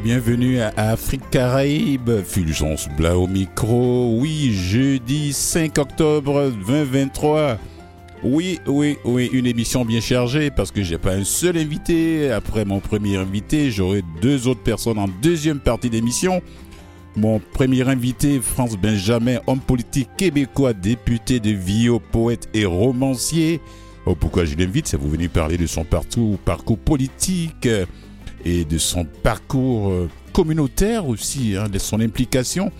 Bienvenue à Afrique Caraïbe, Fulgence Bla au micro. Oui, jeudi 5 octobre 2023. Oui, oui, oui, une émission bien chargée parce que j'ai pas un seul invité. Après mon premier invité, j'aurai deux autres personnes en deuxième partie d'émission. Mon premier invité, France Benjamin, homme politique québécois, député de Vio, poète et romancier. Oh, pourquoi je l'invite? C'est vous venez parler de son parcours politique et de son parcours euh, communautaire aussi, hein, de son implication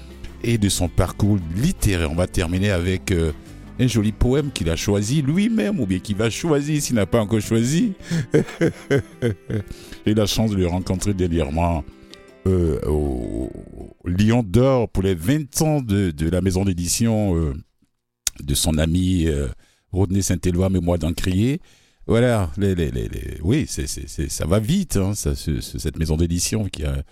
et de son parcours littéraire. On va terminer avec euh, un joli poème qu'il a choisi lui-même ou bien qu'il va choisir s'il n'a pas encore choisi. J'ai la chance de le rencontrer dernièrement euh, au Lion d'Or pour les 20 ans de, la maison d'édition de son ami Rodney Saint-Éloi, moi d'Encrier. Voilà, les, oui, c'est, c'est, ça va vite, hein, cette maison d'édition qui a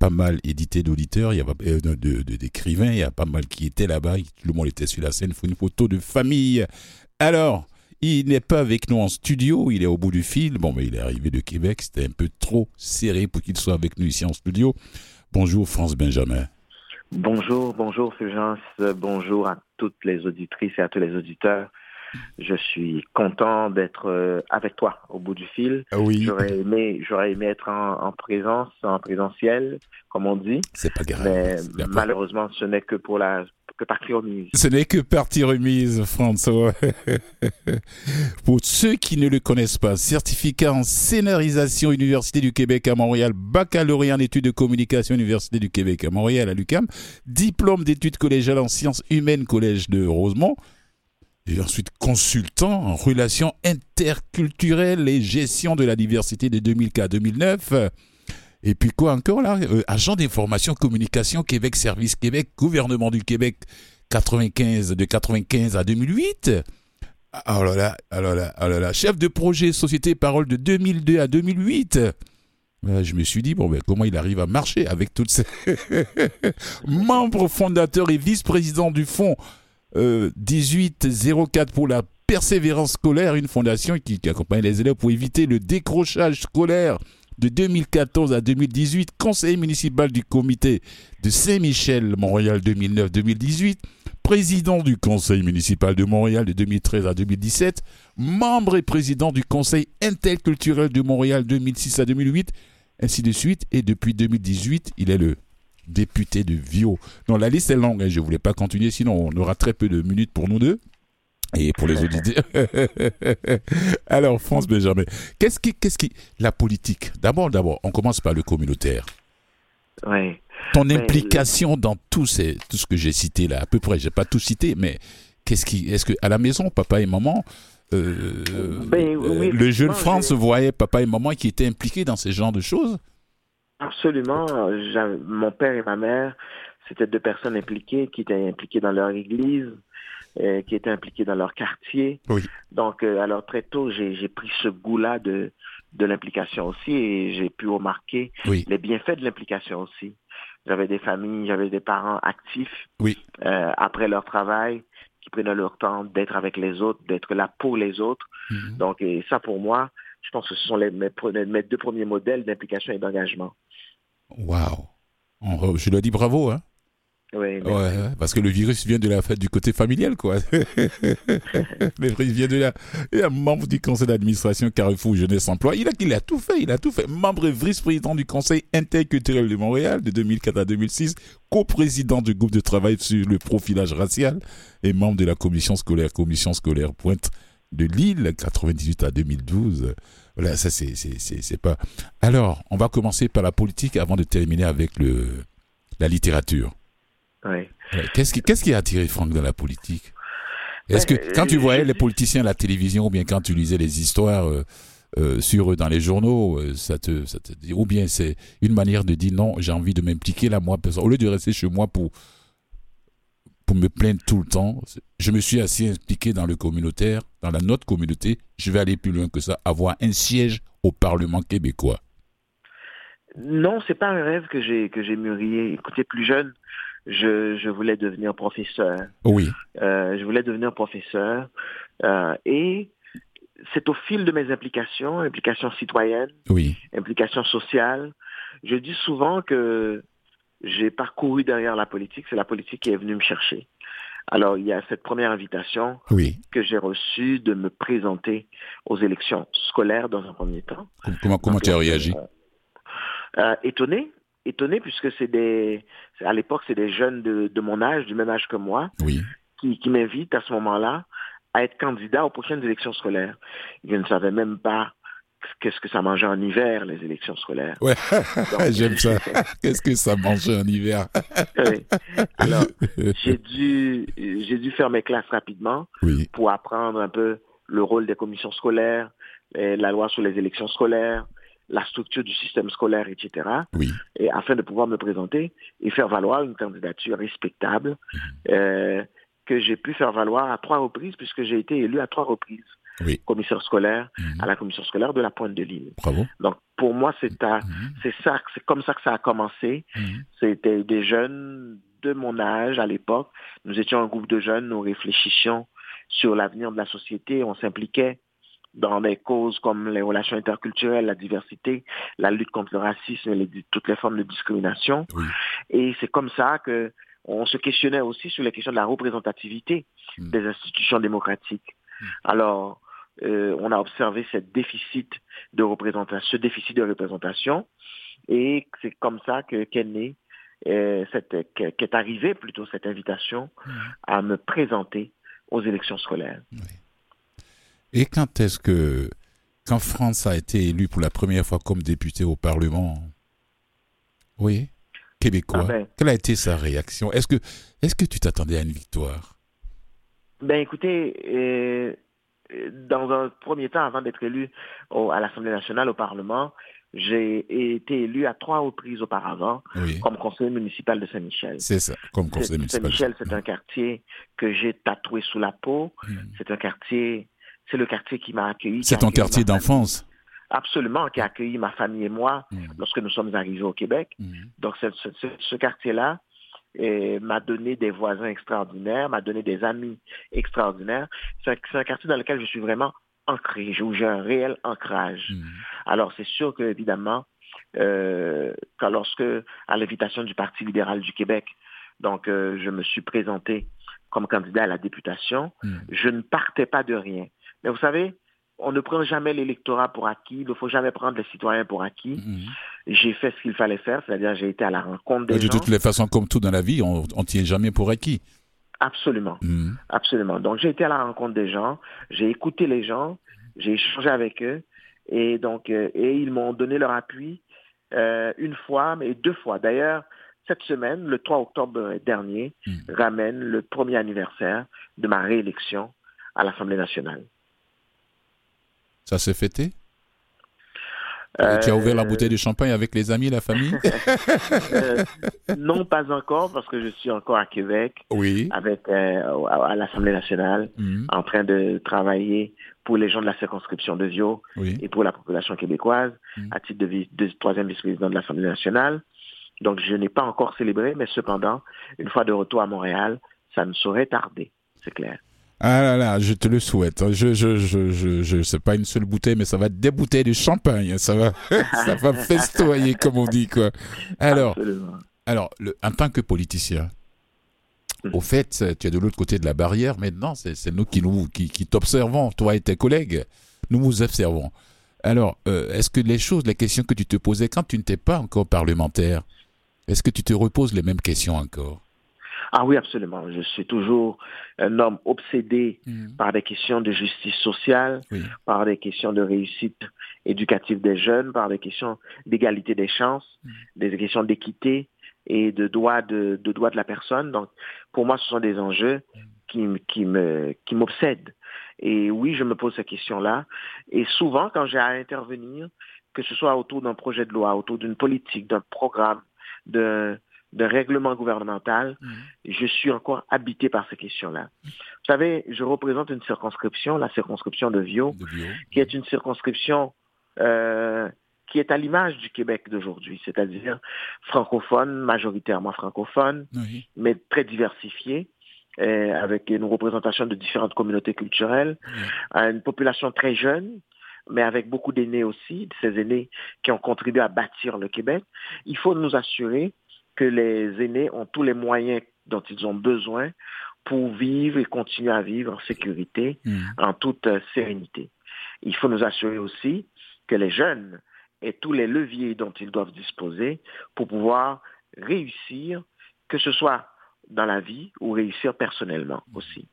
pas mal édité d'auditeurs, il y a euh, d'écrivains, il y a pas mal qui étaient là-bas, tout le monde était sur la scène, il faut une photo de famille. Alors, il n'est pas avec nous en studio, il est au bout du fil. Bon, mais il est arrivé de Québec, c'était un peu trop serré pour qu'il soit avec nous ici en studio. Bonjour France Benjamin. Bonjour, bonjour Fulgence, bonjour à toutes les auditrices et à tous les auditeurs. Je suis content d'être euh, avec toi au bout du fil. Ah oui. J'aurais aimé, j'aurais aimé être en, présence, en présentiel, comme on dit. C'est pas grave. Mais malheureusement, ce n'est que pour la que partie remise. Ce n'est que partie remise, François. pour ceux qui ne le connaissent pas, certificat en scénarisation Université du Québec à Montréal, baccalauréat en études de communication Université du Québec à Montréal à l'UCAM, diplôme d'études collégiales en sciences humaines Collège de Rosemont ensuite consultant en relations interculturelles et gestion de la diversité de 2004-2009. Et puis quoi encore là euh, Agent d'information communication Québec Service Québec, gouvernement du Québec 95 de 95 à 2008. Oh là là, oh là oh là là, chef de projet Société Parole de 2002 à 2008. je me suis dit, bon, ben, comment il arrive à marcher avec toutes ces... membres fondateurs et vice-président du fonds 1804 euh, pour la persévérance scolaire, une fondation qui, accompagne les élèves pour éviter le décrochage scolaire de 2014 à 2018, conseiller municipal du comité de Saint-Michel, Montréal 2009-2018, président du conseil municipal de Montréal de 2013 à 2017, membre et président du conseil interculturel de Montréal 2006 à 2008, ainsi de suite. Et depuis 2018, il est le député de Vio. Non, la liste est longue, et hein, je ne voulais pas continuer, sinon on aura très peu de minutes pour nous deux. Et pour les auditeurs. Alors, France Benjamin, qu'est-ce qui, qu'est-ce qui, la politique. D'abord, d'abord, on commence par le communautaire. Oui. Ton implication dans tout, ces, tout ce que j'ai cité là, à peu près, j'ai pas tout cité, mais qu'est-ce qui, est-ce que à la maison, papa et maman, euh, ben, euh, le jeune France voyait papa et maman qui étaient impliqués dans ce genre de choses? Absolument. Mon père et ma mère, c'était deux personnes impliquées, qui étaient impliquées dans leur église, euh, qui étaient impliquées dans leur quartier. Oui. Donc, euh, alors très tôt, j'ai pris ce goût-là de, de l'implication aussi et j'ai pu remarquer les bienfaits de l'implication aussi. J'avais des familles, j'avais des parents actifs oui. euh, après leur travail, qui prenaient leur temps d'être avec les autres, d'être là pour les autres. Mhm. Donc, et ça pour moi, je pense que ce sont les, mes, mes deux premiers modèles d'implication et d'engagement. Waouh Je dois dire bravo, hein oui, ouais, parce que le virus vient de la fête du côté familial, quoi. le virus vient de là. Il est membre du conseil d'administration Carrefour Jeunesse Emploi. Il a, il a tout fait, il a tout fait. Membre et vice-président du conseil interculturel de Montréal de 2004 à 2006, coprésident du groupe de travail sur le profilage racial et membre de la commission scolaire, commission scolaire Pointe de Lille, 98 à 2012. Voilà, ça c'est, c'est, pas. Alors, on va commencer par la politique avant de terminer avec le, la littérature. Oui. Qu'est-ce qui, qu'est-ce qui a attiré Franck dans la politique? Est-ce que ben, quand tu voyais les politiciens à la télévision ou bien quand tu lisais les histoires euh, euh, sur eux dans les journaux, euh, ça te, ça te dit, ou bien c'est une manière de dire non, j'ai envie de m'impliquer là, moi, au lieu de rester chez moi pour pour me plaindre tout le temps. Je me suis assez impliqué dans le communautaire, dans la notre communauté. Je vais aller plus loin que ça, avoir un siège au Parlement québécois. Non, c'est pas un rêve que j'ai que j'ai mûri. Écoutez, plus jeune, je, je voulais devenir professeur. Oui. Euh, je voulais devenir professeur euh, et c'est au fil de mes implications, implications citoyennes, oui. implications sociales, je dis souvent que j'ai parcouru derrière la politique, c'est la politique qui est venue me chercher. Alors, il y a cette première invitation que j'ai reçue de me présenter aux élections scolaires dans un premier temps. Comment, comment tu as réagi euh, Étonné, étonné puisque c'est des, à l'époque, c'est des jeunes de, mon âge, du même âge que moi, qui, qui m'invitent à ce moment-là à être candidat aux prochaines élections scolaires. Je ne savais même pas qu'est-ce que ça mangeait en hiver, les élections scolaires? Ouais, j'aime ça. qu'est-ce que ça mangeait en hiver? Alors, j'ai dû, j'ai dû faire mes classes rapidement pour apprendre un peu le rôle des commissions scolaires, la loi sur les élections scolaires, la structure du système scolaire, etc. Oui. Et afin de pouvoir me présenter et faire valoir une candidature respectable mhm. euh, que j'ai pu faire valoir à trois reprises puisque j'ai été élu à trois reprises commissaire scolaire à la commission scolaire de la Pointe de l'Île. Donc pour moi c'est mhm. c'est ça c'est comme ça que ça a commencé. Mhm. C'était des jeunes de mon âge à l'époque. Nous étions un groupe de jeunes, nous réfléchissions sur l'avenir de la société, on s'impliquait dans des causes comme les relations interculturelles, la diversité, la lutte contre le racisme et toutes les formes de discrimination. Et c'est comme ça que on se questionnait aussi sur les questions de la représentativité hmm. des institutions démocratiques. Hmm. Alors, euh, on a observé ce déficit de représentation, ce déficit de représentation, et c'est comme ça que qu'est née, euh, qu'est arrivée plutôt cette invitation à me présenter aux élections scolaires. Et quand est-ce que, quand France a été élue pour la première fois comme député au Parlement, oui, québécois, ah ben. quelle a été sa réaction? Est-ce que, est que tu t'attendais à une victoire? Ben écoutez, euh, dans un premier temps, avant d'être élu à l'Assemblée nationale, au Parlement, j'ai été élu à trois reprises auparavant comme conseiller municipal de Saint-Michel. C'est ça, comme conseiller municipal. Saint-Michel, c'est un quartier que j'ai tatoué sous la peau. Hmm. C'est un quartier c'est le quartier qui m'a accueilli. C'est ton quartier d'enfance Absolument, qui a accueilli ma famille et moi mm. lorsque nous sommes arrivés au Québec. Donc ce, quartier-là m'a donné des voisins extraordinaires, m'a donné des amis extraordinaires. C'est un, quartier dans lequel je suis vraiment ancré, où j'ai un réel ancrage. Mm. Alors c'est sûr que évidemment, euh, quand lorsque à l'invitation du Parti libéral du Québec, donc euh, je me suis présenté comme candidat à la députation, je ne partais pas de rien. Mais vous savez, on ne prend jamais l'électorat pour acquis, il ne faut jamais prendre les citoyens pour acquis. Mhm. J'ai fait ce qu'il fallait faire, c'est-à-dire j'ai été à la rencontre des de gens. De toutes les façons, comme tout dans la vie, on ne tient jamais pour acquis. Absolument, mhm. absolument. Donc j'ai été à la rencontre des gens, j'ai écouté les gens, j'ai échangé avec eux, et donc euh, et ils m'ont donné leur appui euh, une fois, mais deux fois. D'ailleurs, cette semaine, le 3 octobre dernier, mhm. ramène le premier anniversaire de ma réélection à l'Assemblée nationale. Ça s'est fêté? Euh, Tu as ouvert la bouteille de champagne avec les amis, la famille? Euh, Non, pas encore, parce que je suis encore à Québec, oui. avec euh, à, l'Assemblée nationale, mhm. en train de travailler pour les gens de la circonscription de Zio et pour la population québécoise, mhm. à titre de, de troisième vice-président de l'Assemblée nationale. Donc, je n'ai pas encore célébré, mais cependant, une fois de retour à Montréal, ça ne saurait tarder, c'est clair. Ah là là, je te le souhaite. Je, je, je, je, je sais pas une seule bouteille, mais ça va être des bouteilles de champagne. Ça va, ça va festoyer, comme on dit, quoi. Alors, alors le, en tant que politicien, au fait, tu es de l'autre côté de la barrière. Maintenant, c'est nous qui nous, qui, qui t'observons, toi et tes collègues. Nous vous observons. Alors, euh, est-ce que les choses, les questions que tu te posais quand tu n'étais pas encore parlementaire, est-ce que tu te reposes les mêmes questions encore? Ah oui, absolument. Je suis toujours un homme obsédé mm. par des questions de justice sociale, par des questions de réussite éducative des jeunes, par des questions d'égalité des chances, mm. des questions d'équité et de droit de, de droit de la personne. Donc, pour moi, ce sont des enjeux qui, qui me qui m'obsèdent. Et oui, je me pose ces questions-là. Et souvent, quand j'ai à intervenir, que ce soit autour d'un projet de loi, autour d'une politique, d'un programme, de de règlement gouvernemental, mhm. je suis encore habité par ces questions-là. Vous savez, je représente une circonscription, la circonscription de Vio, qui est une circonscription euh, qui est à l'image du Québec d'aujourd'hui, c'est-à-dire francophone, majoritairement francophone, mais très diversifiée. Euh, avec une représentation de différentes communautés culturelles, une population très jeune, mais avec beaucoup d'aînés aussi, ces aînés qui ont contribué à bâtir le Québec. Il faut nous assurer que les aînés ont tous les moyens dont ils ont besoin pour vivre et continuer à vivre en sécurité, mmh. en toute euh, sérénité. Il faut nous assurer aussi que les jeunes aient tous les leviers dont ils doivent disposer pour pouvoir réussir, que ce soit dans la vie ou réussir personnellement aussi.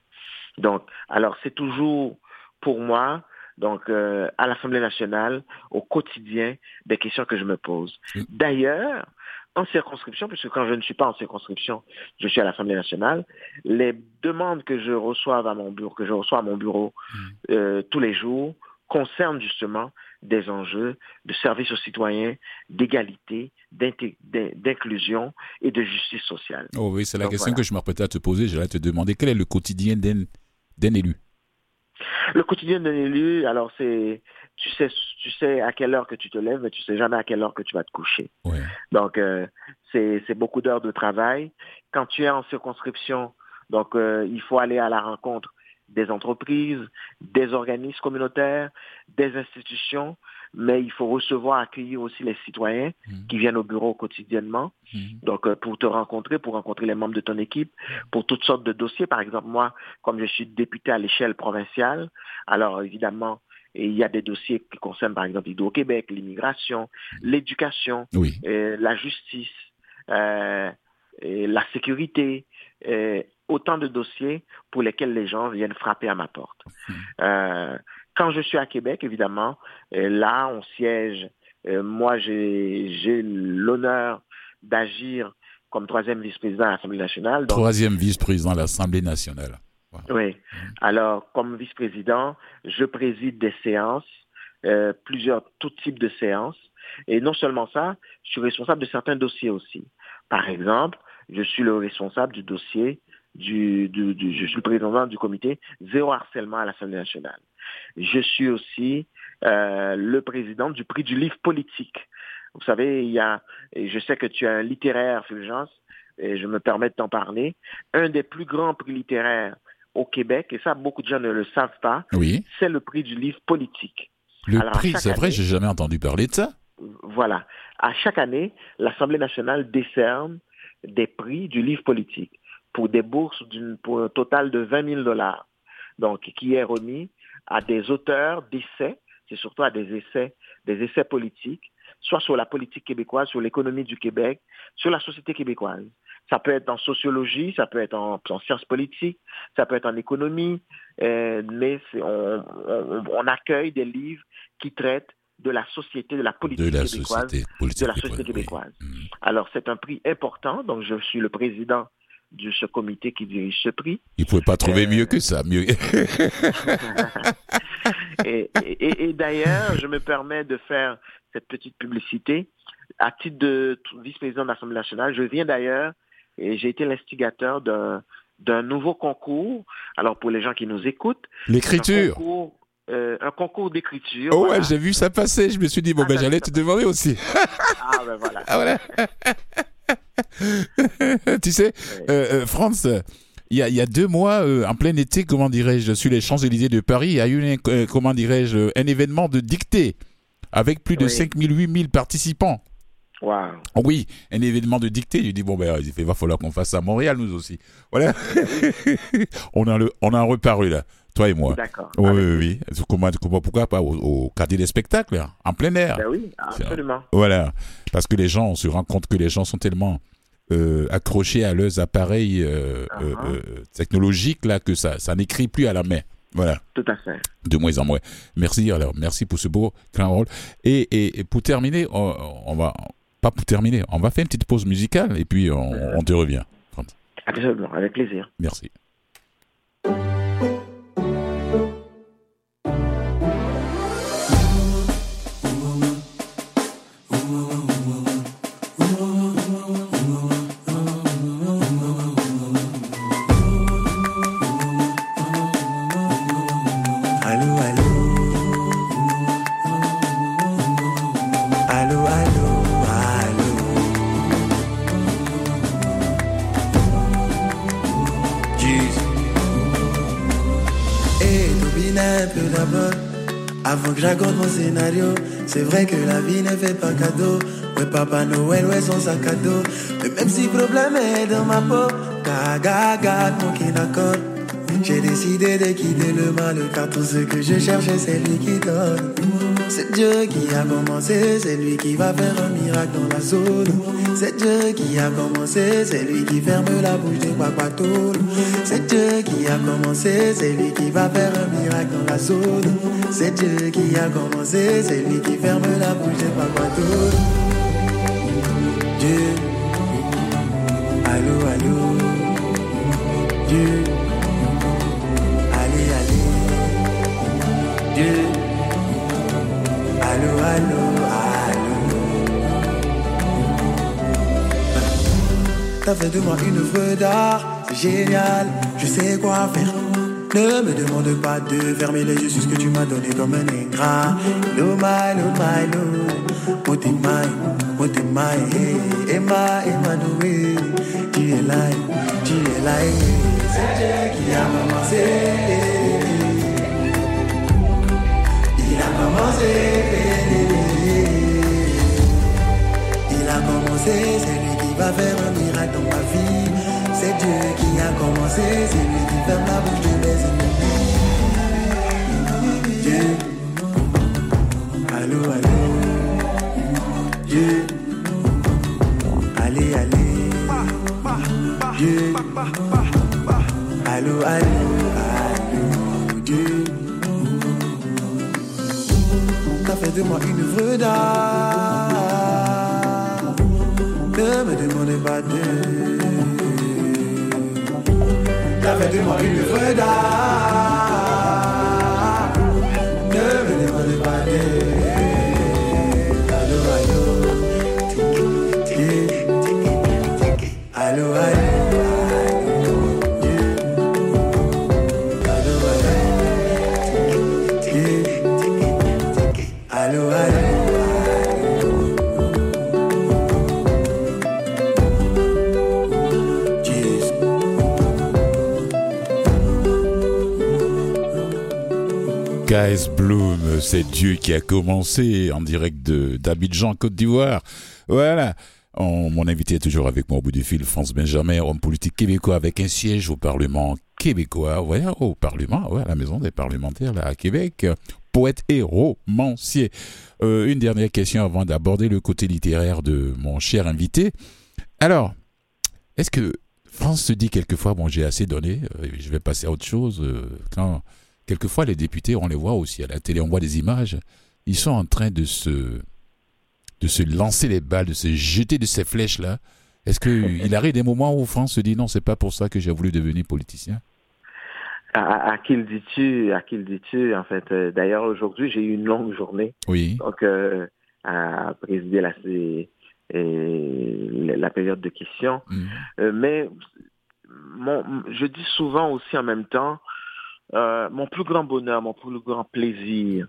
Donc, alors c'est toujours pour moi, donc euh, à l'Assemblée nationale, au quotidien, des questions que je me pose. D'ailleurs, en circonscription, puisque quand je ne suis pas en circonscription, je suis à l'Assemblée nationale, les demandes que je reçois à mon bureau, que je reçois à mon bureau mmh. euh, tous les jours, concernent justement des enjeux de service aux citoyens, d'égalité, d'inclusion et de justice sociale. Oh oui, c'est la question que je m'apprêtais à te poser. J'allais te demander quel est le quotidien d'un élu? Le quotidien d'un élu, alors c'est tu sais, tu sais à quelle heure que tu te lèves, mais tu sais jamais à quelle heure que tu vas te coucher. Donc, euh, c'est beaucoup d'heures de travail. Quand tu es en circonscription, donc euh, il faut aller à la rencontre des entreprises, des organismes communautaires, des institutions, mais il faut recevoir, accueillir aussi les citoyens mmh. qui viennent au bureau quotidiennement. Mmh. Donc, euh, pour te rencontrer, pour rencontrer les membres de ton équipe, pour toutes sortes de dossiers. Par exemple, moi, comme je suis député à l'échelle provinciale, alors évidemment, il y a des dossiers qui concernent, par exemple, l'Hydro-Québec, l'immigration, l'éducation, euh, la justice, euh, la sécurité, autant de dossiers pour lesquels les gens viennent frapper à ma porte. Mmh. Euh, quand je suis à Québec, évidemment, euh, là, on siège. Euh, moi, j'ai l'honneur d'agir comme troisième vice-président à l'Assemblée nationale. troisième vice-président à l'Assemblée nationale. Oui. Alors, comme vice-président, je préside des séances, plusieurs, tout types de séances. Et non seulement ça, je suis responsable de certains dossiers aussi. Par exemple, je suis le responsable du dossier du, je suis le président du comité Zéro harcèlement à l'Assemblée nationale. Je suis aussi euh, le président du prix du livre politique. Vous savez, il y a, et je sais que tu es un littéraire, Fulgence, et je me permets de t'en parler, un des plus grands prix littéraires au Québec, et ça, beaucoup de gens ne le savent pas, oui. c'est le prix du livre politique. Le prix, c'est vrai, j'ai jamais entendu parler de ça. Voilà. À chaque année, l'Assemblée nationale décerne des prix du livre politique pour des bourses pour un total de 20 000 dollars. Donc, qui est remis à des auteurs d'essais, c'est surtout à des essais, des essais politiques, soit sur la politique québécoise, sur l'économie du Québec, sur la société québécoise. Ça peut être en sociologie, ça peut être en, sciences politiques, ça peut être en économie, euh, mais on, accueille des livres qui traitent de la société, de la politique québécoise, de la société québécoise. Mm. Alors c'est un prix important, donc je suis le président de ce comité qui dirige ce prix. Il ne pouvait pas trouver euh, mieux que ça. Mieux. et, d'ailleurs, je me permets de faire cette petite publicité. À titre de vice-président de l'Assemblée nationale, je viens d'ailleurs, et j'ai été l'instigateur d'un nouveau concours. Alors, pour les gens qui nous écoutent. L'écriture. Un concours, euh, d'écriture. Oh ouais, j'ai vu ça passer. Je me suis dit, bon, ah, ben, ben, j'allais te demander aussi. ah, ben voilà. Ah, voilà. tu sais, euh, euh, France, il y, a, deux mois, euh, en plein été, comment dirais-je, sur les Champs-Élysées de Paris, il y a eu, comment dirais-je, un événement de dictée avec plus de 5 000, 8 000 participants. Wow. Oui, un événement de dictée. Je dis, bon, ben, il va falloir qu'on fasse ça à Montréal, nous aussi. Voilà. on, a le, on a reparu là, toi et moi. D'accord. Oui, oui, oui. Comment, pourquoi pas au, au, quartier des spectacles, hein, en plein air. Ben oui, absolument. Voilà. Parce que les gens, on se rend compte que les gens sont tellement euh, accrochés à leurs appareils euh, euh, uh-huh. technologiques là que ça, ça n'écrit plus à la main. Voilà. Tout à fait. De moins en moins. Merci alors, merci pour ce beau grand rôle. Et, et, pour terminer, on, va pas pour terminer, on va faire une petite pause musicale et puis on, on te revient. Absolument, avec plaisir. Merci. Avant que j'accorde mon scénario, c'est vrai que la vie ne fait pas cadeau. Ouais, Papa Noël, ouais, son sac à dos. Mais même si problème est dans ma peau, gaga, gaga, mon qui n'accorde. J'ai décidé de quitter le mal, car tout ce que je cherchais, c'est lui qui donne. C'est Dieu qui a commencé, c'est lui qui va faire un miracle dans la zone. C'est Dieu qui a commencé, c'est lui qui ferme la bouche des guaguatoules. C'est Dieu qui a commencé, c'est lui qui va faire un miracle dans la zone. C'est Dieu qui a commencé, c'est lui qui ferme la bouche des guaguatoules. Fait de moi une œuvre d'art, c'est génial, je sais quoi faire. Ne me demande pas de fermer les yeux sur ce que tu m'as donné comme un ingrat. Lo my, lo my, lo. Motimai, motimai, Emma, Emma, Noé. Tu es là, tu es là, c'est Dieu qui a commencé. Il a commencé. Il a commencé, qui va faire un miracle dans ma vie. C'est Dieu qui a commencé, c'est lui qui ferme la bouche de mes ennemis. Dieu, allô, allô, Dieu, allez, allez, Dieu, allô, allô, allô, Dieu. T'as fait de moi une œuvre d'art. Ne me demandez pas de. T'as fait de moi une œuvre d'art. Ne me demandez pas de. Guys Bloom, c'est Dieu qui a commencé en direct de d'Abidjan, Côte d'Ivoire. Voilà. On- mon invité est toujours avec moi au bout du fil, France Benjamin, homme politique québécois avec un siège au Parlement québécois, ouais, au Parlement, ouais, à la maison des parlementaires là, à Québec, poète et romancier. Euh, une dernière question avant d'aborder le côté littéraire de mon cher invité. Alors, est-ce que France se dit quelquefois, bon, j'ai assez donné, euh, je vais passer à autre chose, euh, quand quelquefois les députés, on les voit aussi à la télé, on voit des images, ils sont en train de se, de se lancer les balles, de se jeter de ces flèches-là. Est-ce qu'il arrive des moments où France se dit non, c'est pas pour ça que j'ai voulu devenir politicien? À, qui le dis-tu À qui le dis-tu En fait, euh, d'ailleurs, aujourd'hui, j'ai eu une longue journée. Oui, Donc, euh, à présider la, et- la période de questions. Mhm. Euh, mais mon, je dis souvent aussi en même temps, euh, mon plus grand bonheur, mon plus grand plaisir,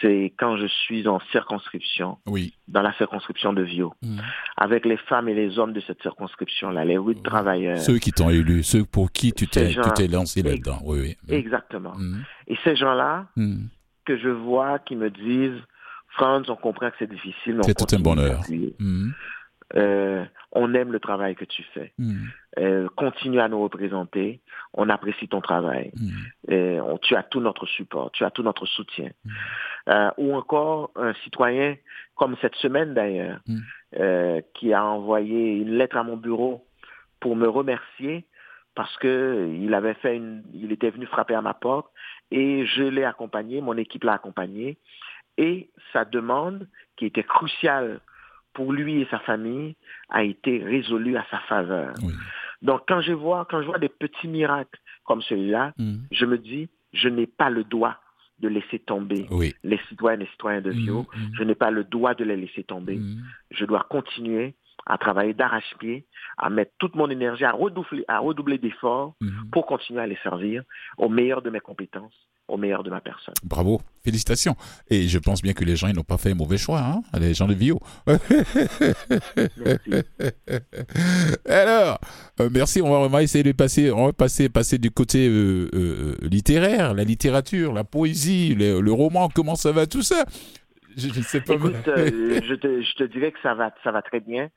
c'est quand je suis en circonscription, oui. dans la circonscription de Vio, Mhm. avec les femmes et les hommes de cette circonscription-là, les huit travailleurs. Ceux qui t'ont élu, ceux pour qui tu t'es gens- lancé là-dedans. Oui, oui. Exactement. Et ces gens-là, que je vois, qui me disent, Franz, on comprend que c'est difficile, C'est tout un bonheur. Euh, on aime le travail que tu fais. Mhm. Euh, continue à nous représenter. On apprécie ton travail. Mhm. Euh, on- tu as tout notre support, tu as tout notre soutien. Mm. Euh, ou encore un citoyen, comme cette semaine d'ailleurs, Mm. qui a envoyé une lettre à mon bureau pour me remercier parce que il avait fait une, il était venu frapper à ma porte et je l'ai accompagné, mon équipe l'a accompagné et sa demande, qui était cruciale pour lui et sa famille, a été résolue à sa faveur. Oui. Donc quand je vois, quand je vois des petits miracles comme celui-là, Mhm. je me dis, je n'ai pas le droit de laisser tomber Oui. les citoyennes et citoyens de Vio. Mhm. Je n'ai pas le droit de les laisser tomber. Je dois continuer à travailler d'arrache-pied, à mettre toute mon énergie, à redoubler, à redoubler d'efforts pour continuer à les servir au meilleur de mes compétences au meilleur de ma personne. Bravo, félicitations. Et je pense bien que les gens n'ont pas fait un mauvais choix, hein, les gens de Vio. merci. Alors, euh, merci. On va, essayer de passer, on va passer, passer du côté euh, euh, littéraire, la littérature, la poésie, le, roman. Comment ça va tout ça? Je, ne sais pas. Écoute, je, te, je te dirais que ça va, ça va très bien.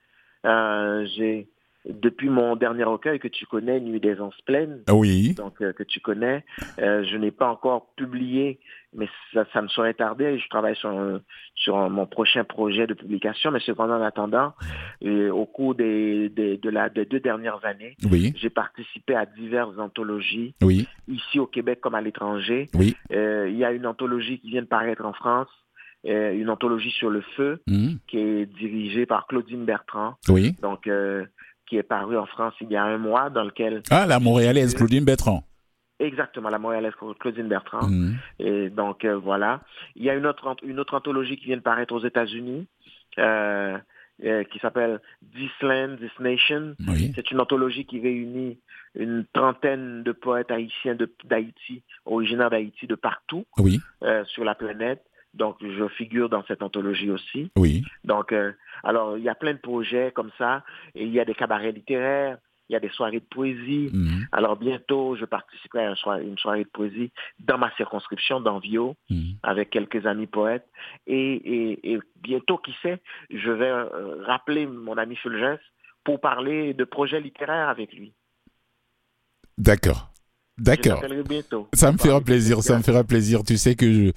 j'ai depuis mon dernier recueil que tu connais, Nuit des Anses pleines, oui. donc euh, que tu connais, euh, je n'ai pas encore publié, mais ça, ça me serait tardé. Je travaille sur, sur mon prochain projet de publication, mais cependant en attendant, euh, au cours des, des, de la, des deux dernières années, oui. j'ai participé à diverses anthologies, oui. ici au Québec comme à l'étranger. Oui. il y a une anthologie qui vient de paraître en France. une anthologie sur le feu mmh. qui est dirigée par Claudine Bertrand. Oui. Donc, qui est paru en France il y a un mois, dans lequel... Ah, la Montréalaise Claudine Bertrand. Exactement, la Montréalaise Claudine Bertrand. Mhm. Et donc, euh, voilà. Il y a une autre, une autre anthologie qui vient de paraître aux États-Unis, euh, euh, qui s'appelle This Land, This Nation. C'est une anthologie qui réunit une trentaine de poètes haïtiens d'Haïti, originaires d'Haïti de partout oui. sur la planète. Donc, je figure dans cette anthologie aussi. Oui. Donc, euh, alors, il y a plein de projets comme ça. Et il y a des cabarets littéraires, il y a des soirées de poésie. Mhm. Alors, bientôt, je participerai à une soirée, de poésie dans ma circonscription d'Envio, mhm. avec quelques amis poètes. Et, bientôt, qui sait, je vais euh, rappeler mon ami Fulgence pour parler de projets littéraires avec lui. D'accord. D'accord. Ça me fera plaisir, ça me fera plaisir. Tu sais que je,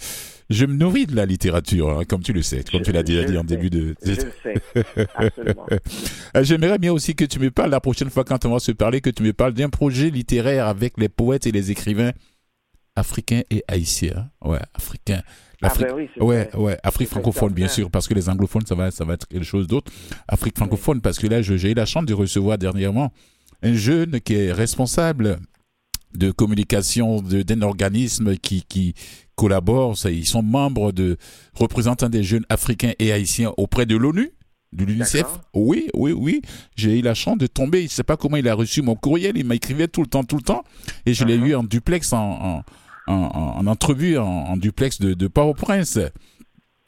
je me nourris de la littérature, hein, comme tu le sais, comme tu l'as déjà dit en début de. Je le sais, absolument. Euh, j'aimerais bien aussi que tu me parles la prochaine fois quand on va se parler, que tu me parles d'un projet littéraire avec les poètes et les écrivains africains et haïtiens. Ouais, africains. Ah ben oui, ouais, ouais, Afrique francophone bien sûr, parce que les anglophones ça va, ça va être quelque chose d'autre. Afrique francophone, parce que là, j'ai eu la chance de recevoir dernièrement un jeune qui est responsable de communication d'un organisme qui, qui collabore. Ils sont membres de représentants des jeunes africains et haïtiens auprès de l'ONU de l'UNICEF Oui, oui, oui. J'ai eu la chance de tomber. Je ne sais pas comment il a reçu mon courriel. Il m'écrivait tout le temps, tout le temps. Et je l'ai uh-huh. eu en duplex, en, en, en, entrevue, en, duplex de, de Port-au-Prince. et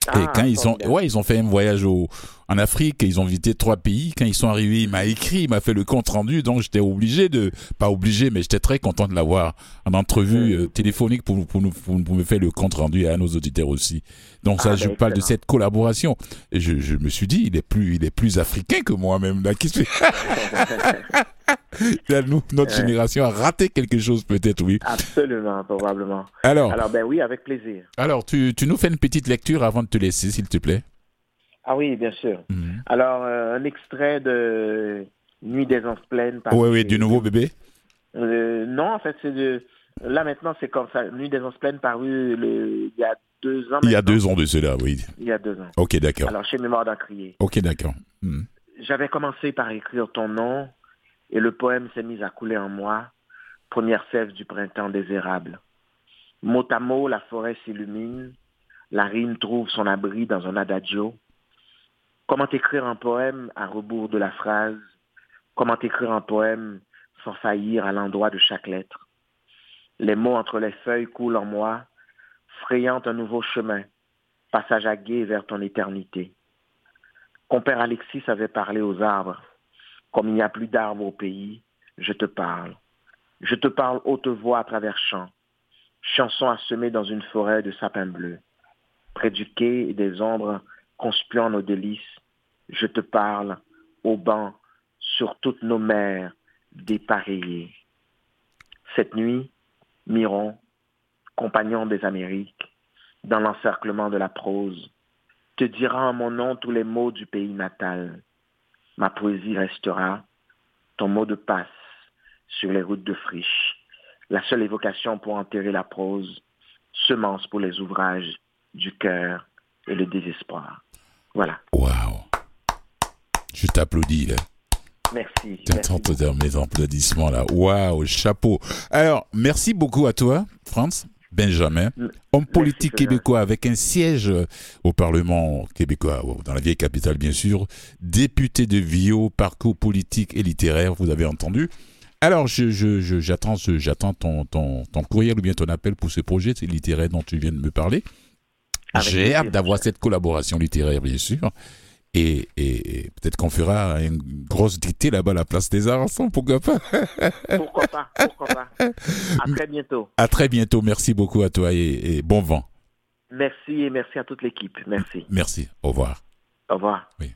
ah, quand ils ont, ouais, ils ont fait un voyage au, en Afrique, ils ont visité trois pays. Quand ils sont arrivés, il m'a écrit, il m'a fait le compte rendu, donc j'étais obligé de, pas obligé, mais j'étais très content de l'avoir en entrevue euh, téléphonique pour, pour, nous, pour, me faire le compte rendu à nos auditeurs aussi. Donc ça, ah, je ben, parle de cette collaboration. Et je, je, me suis dit, il est plus, il est plus africain que moi-même. Nous, notre génération a raté quelque chose peut-être, oui. Absolument, probablement. Alors, alors ben oui, avec plaisir. Alors, tu, tu nous fais une petite lecture avant de te laisser, s'il te plaît. Ah oui, bien sûr. Mhm. Alors, euh, un extrait de Nuit des Anses pleines. Oui, oui, du nouveau bébé euh, Non, en fait, c'est de... Là, maintenant, c'est comme ça. Nuit des Anses pleines paru le... il y a deux ans. Il y a deux ans de cela, oui. Il y a deux ans. Ok, d'accord. Alors, chez Mémoire d'un crier. Ok, d'accord. Mhm. J'avais commencé par écrire ton nom et le poème s'est mis à couler en moi, première sève du printemps désérable. Mot à mot, la forêt s'illumine, la rime trouve son abri dans un adagio. Comment écrire un poème à rebours de la phrase? Comment écrire un poème sans faillir à l'endroit de chaque lettre? Les mots entre les feuilles coulent en moi, frayant un nouveau chemin, passage à gué vers ton éternité. Compère Alexis avait parlé aux arbres, comme il n'y a plus d'arbres au pays, je te parle. Je te parle haute voix à travers champs, chanson à semer dans une forêt de sapins bleus. Près du quai et des ombres conspuant nos délices, je te parle au banc sur toutes nos mers dépareillées. Cette nuit, Miron, compagnon des Amériques, dans l'encerclement de la prose, te dira en mon nom tous les mots du pays natal ma poésie restera ton mot de passe sur les routes de friche, la seule évocation pour enterrer la prose, semence pour les ouvrages du cœur et le désespoir. Voilà. Je t'applaudis là. Merci. Tu mes applaudissements là. Waouh, chapeau. Alors, merci beaucoup à toi, France. Benjamin, homme politique québécois avec un siège au Parlement québécois, dans la vieille capitale bien sûr, député de Vio, parcours politique et littéraire, vous avez entendu. Alors, j'attends je, j'attends ton, ton, ton courriel ou bien ton appel pour ce projet littéraire dont tu viens de me parler. J'ai hâte d'avoir cette collaboration littéraire, bien sûr. Et, peut-être qu'on fera une grosse dictée là-bas à la place des arts ensemble, pourquoi pas? Pourquoi pas, pourquoi pas. À très bientôt. À très bientôt, merci beaucoup à toi et, bon vent. Merci et merci à toute l'équipe. Merci. Merci, au revoir. Au revoir. Oui.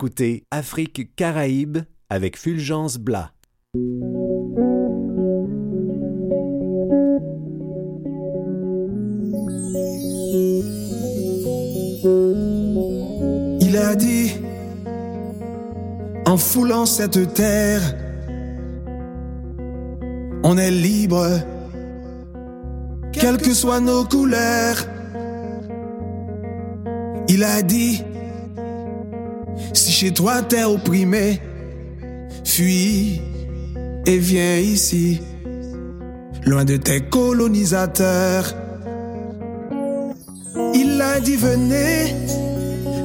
Écoutez Afrique Caraïbes avec Fulgence Blas. Il a dit, en foulant cette terre, on est libre, quelles que soient nos couleurs. Il a dit, chez toi t'es opprimé, fuis et viens ici, loin de tes colonisateurs. Il a dit venez,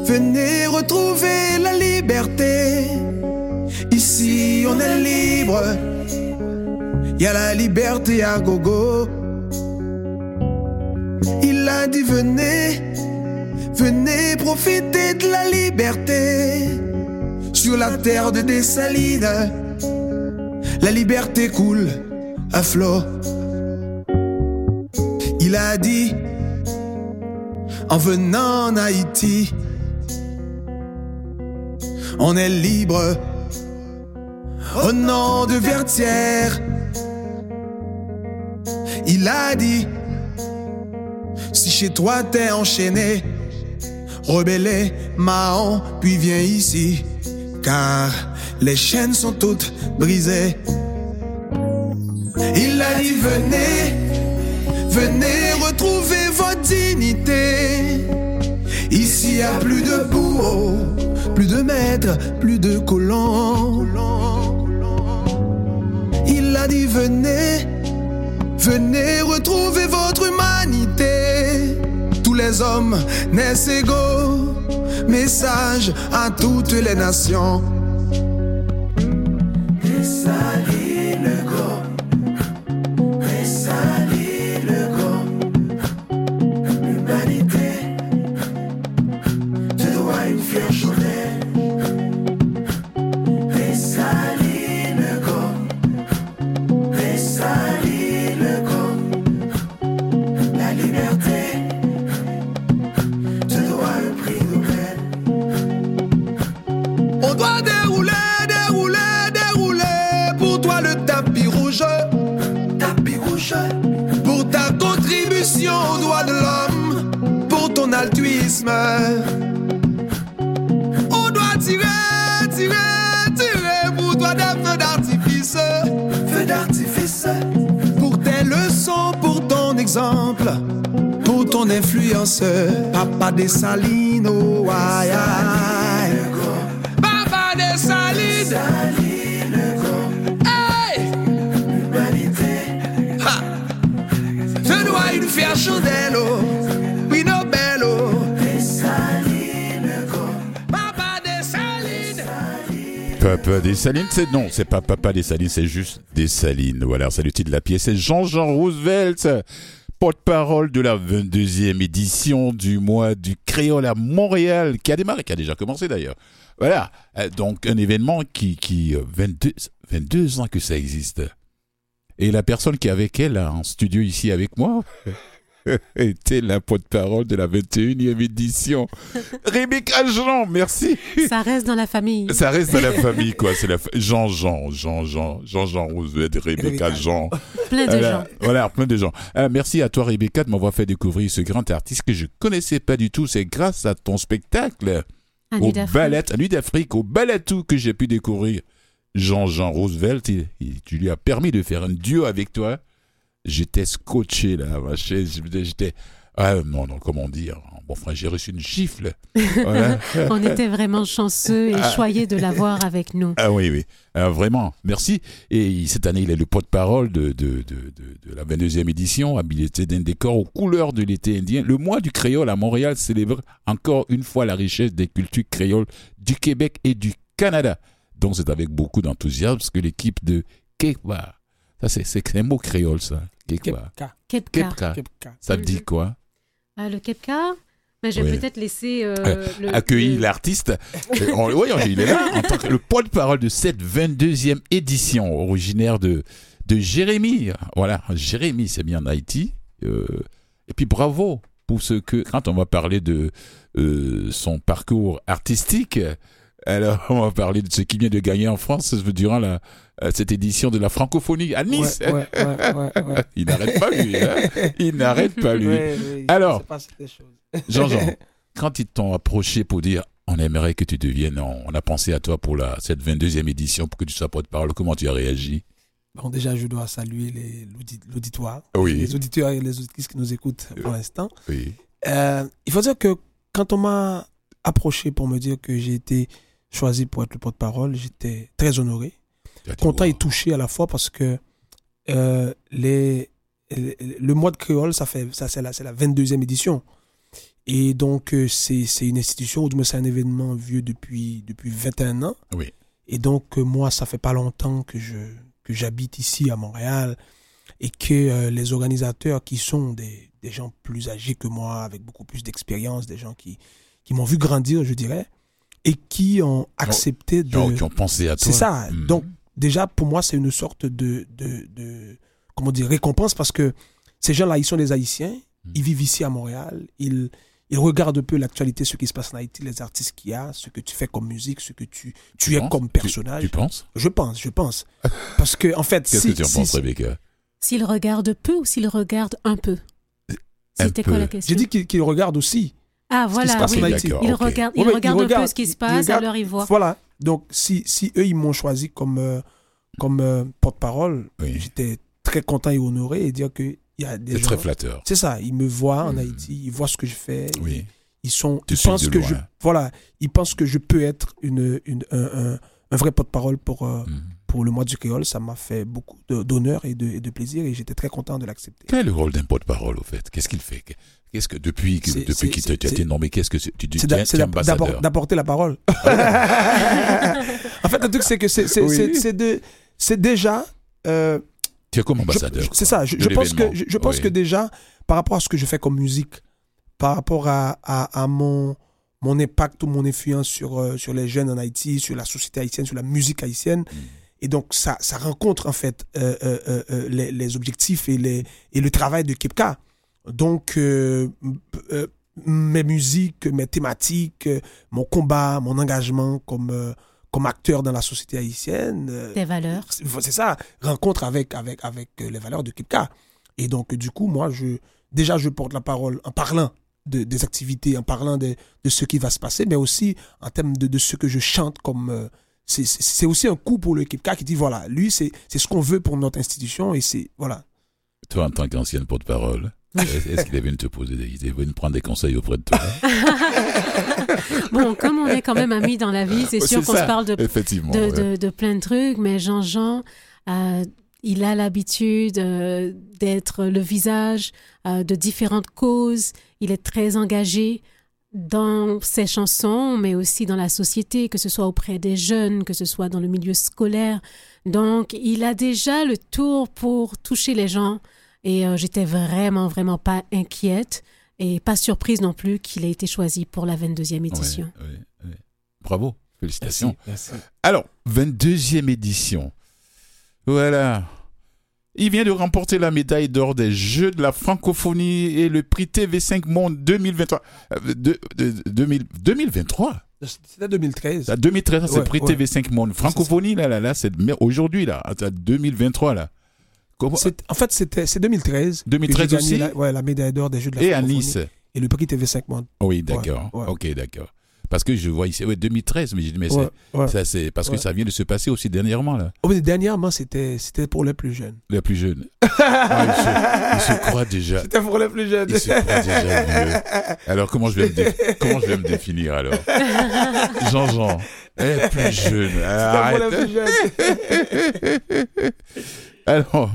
venez retrouver la liberté. Ici on est libre, y a la liberté à gogo. Il a dit venez, Venez profiter de la liberté sur la terre de Dessalines. La liberté coule à flot. Il a dit en venant en Haïti, on est libre au nom de Vertière. Il a dit si chez toi t'es enchaîné, rebelle, Mahon, puis viens ici, car les chaînes sont toutes brisées. Il a dit venez, venez retrouver votre dignité. Ici y a plus de bourreaux, plus de maîtres, plus de colons. Il a dit venez, venez retrouver votre humanité les hommes naissent égaux. Message à toutes les nations. On Papa des salines, oh, aïe, aïe. Papa des salines. Hey! Je dois une fière chandelle, oh. Papa Dessalines, c'est non, c'est pas Papa Dessalines, c'est juste Dessalines. Voilà, c'est le titre de la pièce. C'est Jean-Jean Roosevelt, porte-parole de la 22e édition du mois du créole à Montréal, qui a démarré, qui a déjà commencé d'ailleurs. Voilà, euh, donc un événement qui, qui 22, euh, 22 ans que ça existe. Et la personne qui est avec elle en studio ici avec moi, était la porte-parole de la 21e édition. Rebecca Jean, merci. Ça reste dans la famille. Ça reste dans la famille, quoi. C'est la Jean-Jean, Jean-Jean, Jean-Jean Roosevelt, Rebecca Jean. Plein de gens. Voilà, plein de gens. Euh, merci à toi, Rebecca, de m'avoir fait découvrir ce grand artiste que je connaissais pas du tout. C'est grâce à ton spectacle. au ballet, à Nuit d'Afrique, au tout que j'ai pu découvrir Jean-Jean Roosevelt. tu lui as permis de faire un duo avec toi j'étais scotché là, ma chaise, j'étais... Ah non, non, comment dire Bon, frère, j'ai reçu une gifle. On était vraiment chanceux et ah. choyés de l'avoir avec nous. Ah oui, oui, ah, vraiment, merci. Et cette année, il est le porte-parole de, de, de, de, la 22e édition, habilité d'un décor aux couleurs de l'été indien. Le mois du créole à Montréal célèbre encore une fois la richesse des cultures créoles du Québec et du Canada. Donc c'est avec beaucoup d'enthousiasme que l'équipe de Kekwa, ça c'est un mot créole ça, Kepka. Kepka. Ça veut dire quoi ah, Le Kepka ben, j'ai peut-être laissé euh, euh accueillir l'artiste. Euh, oui, il est là en tant que le porte-parole de cette 22e édition, originaire de, de Jérémy. Voilà, Jérémy, c'est bien en Haïti. Euh, et puis bravo pour ce que, quand on va parler de son parcours artistique, alors on va parler de ce qui vient de gagner en France durant la, euh, cette édition de la francophonie à Nice. il n'arrête pas lui. Hein. il n'arrête pas lui. Alors, Jean-Jean, quand ils t'ont approché pour dire on aimerait que tu deviennes, on, a pensé à toi pour la, cette 22e édition pour que tu sois porte-parole, comment tu as réagi? Bon, déjà, je dois saluer l'auditoire, oui. les auditeurs et les auditrices qui nous écoutent pour l'instant. Oui. Euh, il faut dire que quand on m'a approché pour me dire que j'ai été choisi pour être le porte-parole, j'étais très honoré content et touché à la fois parce que euh, les, le mois de créole, ça fait, ça, c'est la, c'est la 22e édition. Et donc, euh, c'est, c'est une institution, ou du moins, c'est un événement vieux depuis, depuis 21 ans. Oui. Et donc, euh, moi, ça fait pas longtemps que, je, que j'habite ici à Montréal et que les organisateurs qui sont des, des, gens plus âgés que moi, avec beaucoup plus d'expérience, des gens qui, qui m'ont vu grandir, je dirais, et qui ont accepté de... Qui ont pensé à toi. C'est ça. Hmm. Donc, déjà, pour moi, c'est une sorte de, de, de, comment dire, récompense parce que ces gens-là, ils sont des Haïtiens, mm. ils vivent ici à Montréal, ils, ils regardent un peu l'actualité, ce qui se passe en Haïti, les artistes qu'il y a, ce que tu fais comme musique, ce que tu, tu, es comme personnage. Tu, penses? Je pense, je pense. Parce que, en fait, Qu'est-ce que tu en penses, Rebecca? S'ils regardent peu ou s'ils regardent un peu? C'était quoi la question? J'ai dit qu'ils regardent aussi. Ah, voilà, ce qui se passe en Haïti. Ils, regardent, ils, regardent, un peu ce qui se passe, alors ils voient. Voilà. Donc, si, si eux, ils m'ont choisi comme, euh, comme euh, porte-parole, j'étais très content et honoré et dire que il y a des C'est très flatteur. C'est ça, ils me voient en hmm. Haïti, ils voient ce que je fais. Oui. Ils sont, ils pensent que je, voilà, ils pensent que je peux être une, une un, un, vrai porte-parole pour, euh, hmm. Pour le mois du créole, ça m'a fait beaucoup d'honneur et de, de, plaisir et j'étais très content de l'accepter. Quel est le rôle d'un porte-parole au fait? Qu'est-ce qu'il fait? Qu'est-ce que depuis que, depuis qu'il t'a été nommé, qu'est-ce que tu dis C'est d'apporter la parole. en fait, le truc c'est que c'est c'est déjà. Euh, tu es comme ambassadeur. C'est ça. Je, pense que je, pense que déjà par rapport à ce que je fais comme musique, par rapport à, à, mon mon impact ou mon influence sur, euh, sur les jeunes en Haïti, sur la société haïtienne, sur la musique haïtienne. Mm. Et donc, ça, ça rencontre en fait euh, euh, les, les, objectifs et, les, et le travail de Kepka. Donc, mes musiques, mes thématiques, mon combat, mon engagement comme, comme acteur dans la société haïtienne. Des valeurs. C'est ça, rencontre avec, avec, avec les valeurs de Kepka. Et donc, du coup, moi, je, déjà, je porte la parole en parlant des activités, en parlant de, de, ce qui va se passer, mais aussi en termes de, de ce que je chante comme... C'est aussi un coup pour l'équipe K qui dit, voilà, lui, c'est ce qu'on veut pour notre institution et c'est... Voilà. Toi, en tant qu'ancienne porte-parole, est-ce qu'il est venu te poser des idées, venu prendre des conseils auprès de toi? Bon, comme on est quand même amis dans la vie, c'est sûr qu'on se parle de, de, de, plein de trucs, mais Jean-Jean, euh, il a l'habitude euh, d'être le visage euh, de différentes causes. Il est très engagé dans ses chansons, mais aussi dans la société, que ce soit auprès des jeunes, que ce soit dans le milieu scolaire. Donc, il a déjà le tour pour toucher les gens. Et euh, j'étais vraiment, vraiment pas inquiète et pas surprise non plus qu'il ait été choisi pour la 22e édition. Bravo, félicitations. Alors, 22e édition. Voilà. Il vient de remporter la médaille d'or des Jeux de la francophonie et le prix TV5 Monde 2023. de, 2023 C'était 2013. 2013, c'est le prix TV5 Monde. Francophonie, là, là, là, c'est aujourd'hui, là, 2023, là. En fait, c'était, c'est 2013. 2013 aussi? La, ouais, la médaille d'or des Jeux de la et francophonie. Et à Nice. Et le prix TV5 Monde. Oui, d'accord. Ok, d'accord. Parce que je vois ici, ouais, 2013, mais je dis, mais ça, c'est parce que ça vient de se passer aussi dernièrement, là. Oh, mais dernièrement, c'était, c'était pour les plus jeunes. Les plus jeunes. ah, ils, se, croient déjà. C'était pour les plus jeunes. Ils se croient déjà vieux. Alors, comment je vais me, comment je vais me définir, alors? Jean-Jean, les plus jeunes. C'était pour les plus jeunes. alors,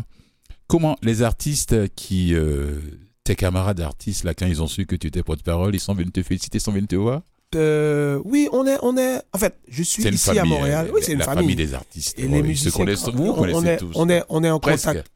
comment les artistes qui. Euh, tes camarades artistes, là, quand ils ont su que tu étais porte-parole, ils sont venus te féliciter, ils sont venus te voir? Euh, oui, on est, on est. En fait, je suis ici à Montréal. Oui, c'est une la famille. des artistes. Et les musiciens. Se connaissent, vous on, connaissez est, tous. On est, on est en Presque. contact.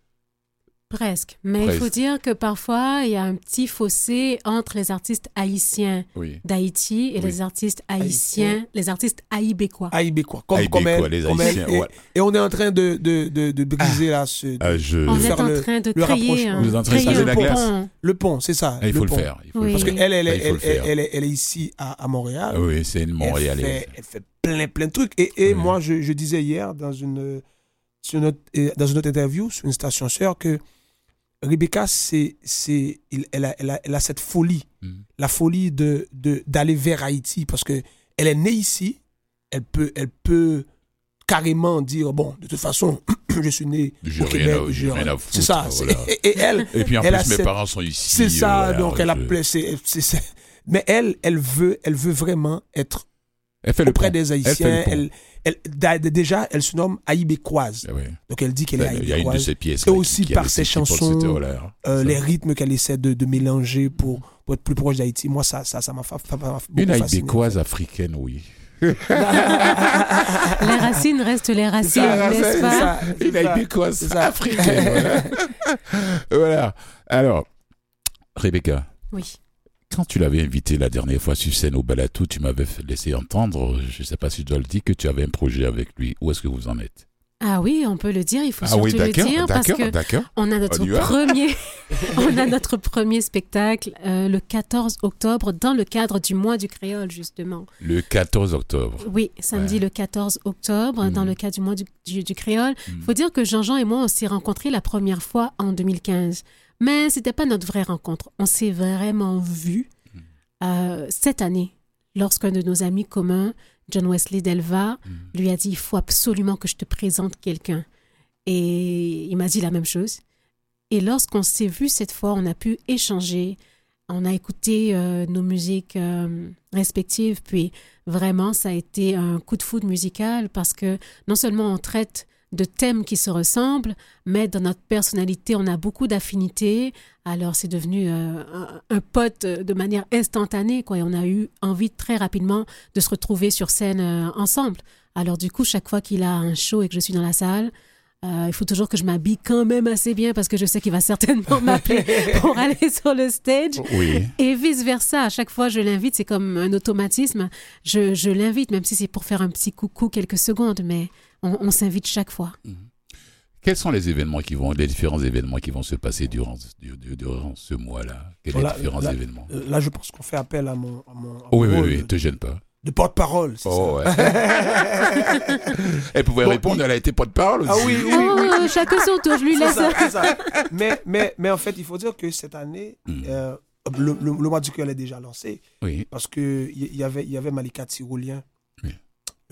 Presque. Mais il faut dire que parfois, il y a un petit fossé entre les artistes haïtiens oui. d'Haïti et Oui. les artistes haïtiens, les artistes haïbécois. Haïbécois. Comme, Haïbécois, comme elle, les comme elle. Haïtiens, et, ouais. et on est en train de, de, de, de briser là ce. Ah, je... On est en le- train de créer un, Vous êtes en train de créer la glace. pont. Le pont, c'est ça. Ah, il faut le faire. Il faut Oui. le Parce qu'elle, elle, Ah, elle, elle, elle, est, elle est ici à, à Montréal. Ah oui, c'est une Elle Montréalaise. fait, elle fait plein, plein de trucs. Et, et moi, je, je disais hier dans une, sur notre, euh, dans une autre interview sur une station sœur que Rebecca, c'est, c'est, elle, a, elle, a, elle a cette folie, Mm. la folie de, de, d'aller vers Haïti parce que elle est née ici. Elle peut, elle peut carrément dire bon, de toute façon, je suis né au rien Québec. à- je- rien à c'est ça. foutre, c'est-. Et, et elle, Et puis en elle plus, mes cette- parents sont ici. c'est ça. voilà, donc elle a, c'est- c'est- mais elle, elle veut, elle veut vraiment être Elle fait le auprès pont. des Elle fait Haïtiens. le. Elle, déjà, elle se nomme haïbécoise. Ah ouais. Donc elle dit qu'elle est Ben, Il y a une de haïbécoise. ces pièces. Et aussi qui- qui par ses chansons. Euh, les rythmes qu'elle essaie de, de mélanger pour, pour être plus proche d'Haïti. Moi, ça, ça, ça m'a Une haïbécoise africaine, oui. Les racines restent les racines, n'est-ce pas? ça. Une haïbécoise africaine. voilà. voilà. Alors, Rebecca, Oui. Quand tu l'avais invité la dernière fois sur scène au Balatou, tu m'avais laisser entendre, je ne sais pas si je dois le dire, que tu avais un projet avec lui. Où est-ce que vous en êtes? Ah oui, on peut le dire, il faut Ah surtout oui, le dire parce d'accord, que d'accord. on a notre On premier, on a notre premier spectacle euh, le 14 octobre dans le cadre du mois du créole justement. Le 14 octobre. Oui, samedi Ouais. le 14 octobre dans Mhm. le cadre du mois du, du- du créole. Mhm. Faut dire que Jean-Jean et moi on s'est rencontrés la première fois en 2015, mais c'était pas notre vraie rencontre. On s'est vraiment Mhm. euh, cette année lorsqu'un de nos amis communs, John Wesley Delva, Mhm. lui a dit il faut absolument que je te présente quelqu'un. Et il m'a dit la même chose. Et lorsqu'on s'est vu cette fois, on a pu échanger, on a écouté euh, nos musiques euh, respectives, puis vraiment ça a été un coup de foudre musical parce que non seulement on traite de thèmes qui se ressemblent, mais dans notre personnalité, on a beaucoup d'affinités. Alors, c'est devenu euh, un, pote de manière instantanée, quoi. Et on a eu envie très rapidement de se retrouver sur scène euh, ensemble. Alors, du coup, chaque fois qu'il a un show et que je suis dans la salle, euh, il faut toujours que je m'habille quand même assez bien parce que je sais qu'il va certainement m'appeler pour aller sur le stage. Oui. Et vice-versa. À chaque fois, je l'invite. C'est comme un automatisme. Je, je l'invite, même si c'est pour faire un petit coucou quelques secondes, mais on, s'invite chaque fois. Mhm. Quels sont les événements qui vont, les différents événements qui vont se passer durant, durant ce mois-là? Quels sont les différents événements? Là, je pense qu'on fait appel à mon. À mon oui, oui, oui, ne te gêne pas de porte-parole. Oh, Ouais. elle pouvait répondre, elle a été porte-parole aussi. Ah oui, oui. Oh, chacun son tour, je lui laisse. Ça, Mais, mais, mais en fait, il faut dire que cette année, hmm. euh, le, le, mois du cœur est déjà lancé. Oui. Parce qu'il y, y, avait, y avait Malika Tyrolien oui.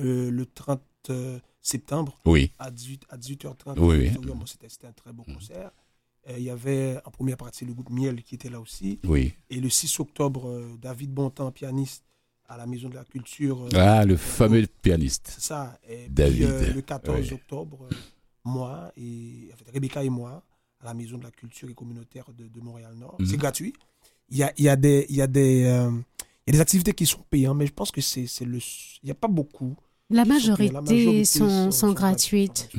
euh, le 30 euh, septembre oui. à, 18, à 18h30. Oui, oui. C'était un très beau hmm. concert. Euh, il y avait en première partie le groupe Miel qui était là aussi. Oui. Et le 6 octobre, David Bontemps, pianiste, à la Maison de la Culture. Euh, ah, le fameux pianiste. Ça. Et David. Euh, le 14 octobre, euh, moi et Rebecca et moi, à la Maison de la Culture et communautaire de, Montréal-Nord. Mhm. C'est gratuit. Il y a, y a des, y a des, y a des activités qui sont payantes, mais je pense que c'est, c'est le, il n'y a pas beaucoup. La majorité, sont, sont, gratuites.